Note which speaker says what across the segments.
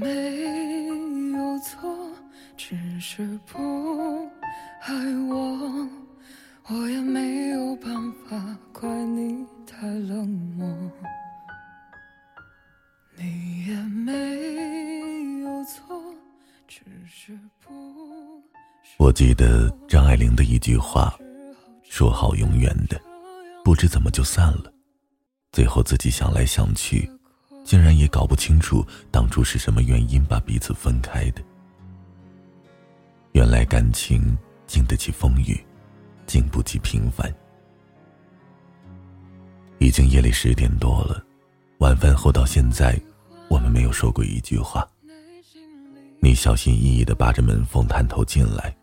Speaker 1: 没有错，只是不爱我。我也没有办法怪你太冷漠，你也没有错，只是不。
Speaker 2: 我记得张爱玲的一句话，说好永远的，不知怎么就散了。最后自己想来想去，竟然也搞不清楚当初是什么原因把彼此分开的。原来感情经得起风雨，经不起平凡。已经夜里十点多了，晚饭后到现在，我们没有说过一句话。你小心翼翼的扒着门缝探头进来，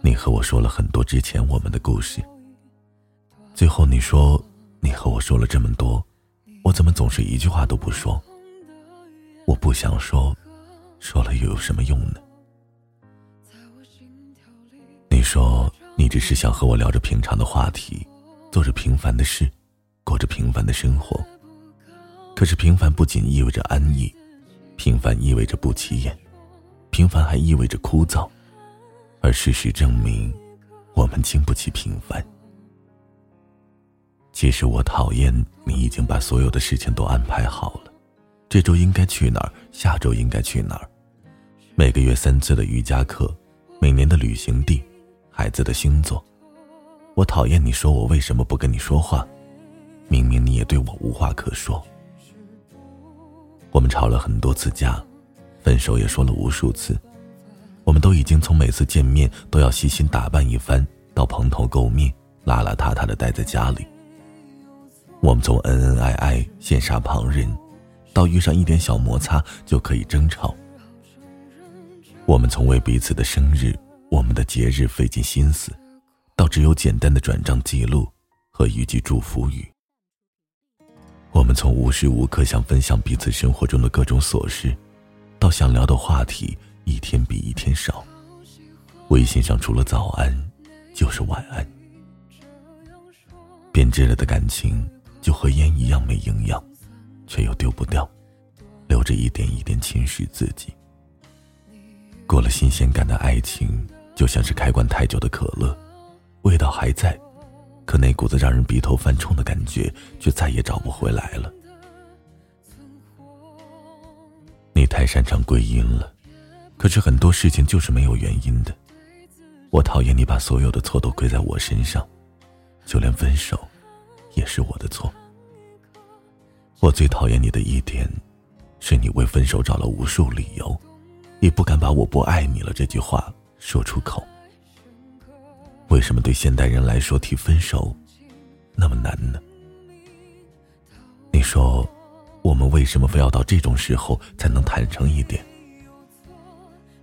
Speaker 2: 你和我说了很多之前我们的故事。最后你说。你和我说了这么多，我怎么总是一句话都不说？我不想说，说了又有什么用呢？你说你只是想和我聊着平常的话题，做着平凡的事，过着平凡的生活。可是平凡不仅意味着安逸，平凡意味着不起眼，平凡还意味着枯燥，而事实证明，我们经不起平凡。其实我讨厌你已经把所有的事情都安排好了，这周应该去哪儿，下周应该去哪儿，每个月三次的瑜伽课，每年的旅行地，孩子的星座。我讨厌你说我为什么不跟你说话，明明你也对我无话可说。我们吵了很多次架，分手也说了无数次，我们都已经从每次见面都要细心打扮一番，到蓬头垢面、邋邋遢遢的待在家里。我们从恩恩爱爱、羡煞旁人，到遇上一点小摩擦就可以争吵；我们从为彼此的生日、我们的节日费尽心思，到只有简单的转账记录和一句祝福语；我们从无时无刻想分享彼此生活中的各种琐事，到想聊的话题一天比一天少。微信上除了早安，就是晚安。变质了的感情。就和烟一样没营养，却又丢不掉，留着一点一点侵蚀自己。过了新鲜感的爱情，就像是开关太久的可乐，味道还在，可那股子让人鼻头犯冲的感觉却再也找不回来了。你太擅长归因了，可是很多事情就是没有原因的。我讨厌你把所有的错都归在我身上，就连分手。也是我的错。我最讨厌你的一点，是你为分手找了无数理由，也不敢把我不爱你了这句话说出口。为什么对现代人来说提分手那么难呢？你说，我们为什么非要到这种时候才能坦诚一点？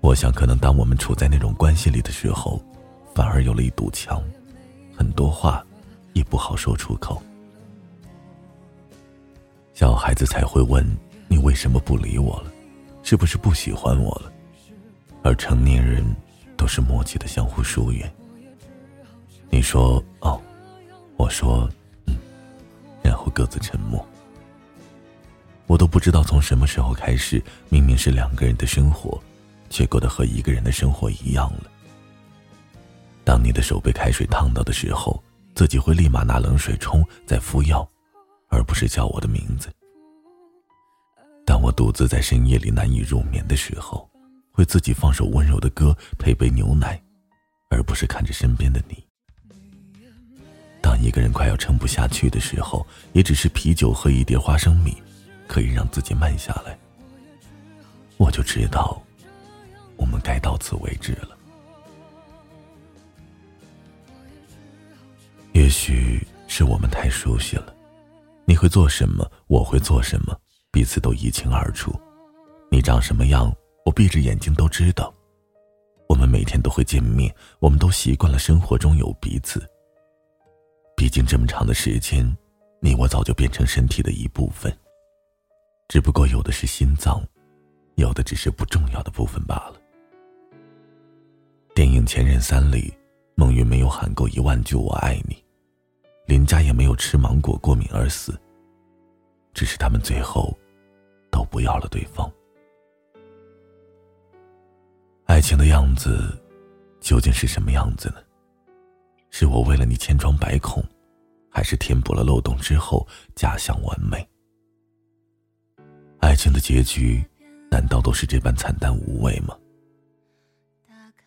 Speaker 2: 我想，可能当我们处在那种关系里的时候，反而有了一堵墙，很多话。也不好说出口。小孩子才会问你为什么不理我了，是不是不喜欢我了？而成年人都是默契的相互疏远。你说哦，我说嗯，然后各自沉默。我都不知道从什么时候开始，明明是两个人的生活，却过得和一个人的生活一样了。当你的手被开水烫到的时候。自己会立马拿冷水冲，再敷药，而不是叫我的名字。当我独自在深夜里难以入眠的时候，会自己放首温柔的歌，配杯牛奶，而不是看着身边的你。当一个人快要撑不下去的时候，也只是啤酒和一碟花生米，可以让自己慢下来。我就知道，我们该到此为止了。许是我们太熟悉了，你会做什么，我会做什么，彼此都一清二楚。你长什么样，我闭着眼睛都知道。我们每天都会见面，我们都习惯了生活中有彼此。毕竟这么长的时间，你我早就变成身体的一部分。只不过有的是心脏，有的只是不重要的部分罢了。电影《前任三》里，孟云没有喊够一万句“我爱你”。林家也没有吃芒果过敏而死，只是他们最后都不要了对方。爱情的样子究竟是什么样子呢？是我为了你千疮百孔，还是填补了漏洞之后假象完美？爱情的结局难道都是这般惨淡无味吗？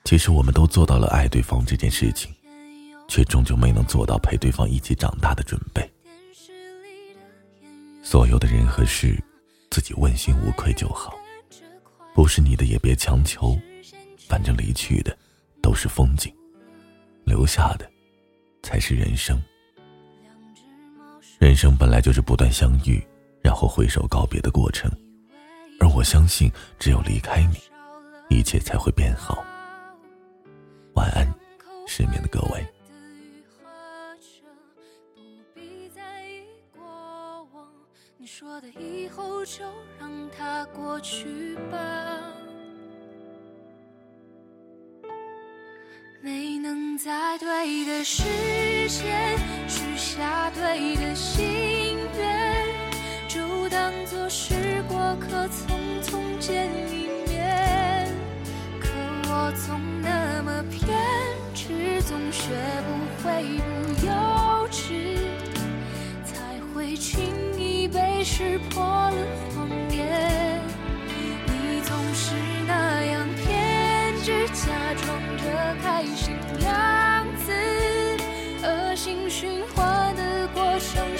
Speaker 2: 其实我们都做到了爱对方这件事情，却终究没能做到陪对方一起长大的准备。所有的人和事，自己问心无愧就好。不是你的也别强求，反正离去的都是风景，留下的才是人生。人生本来就是不断相遇，然后挥手告别的过程，而我相信，只有离开你，一切才会变好。晚安，失眠的各位。
Speaker 1: 你说的以后就让它过去吧。没能在对的时间许下对的心愿，就当作是过客，开心样子，恶性循环的过程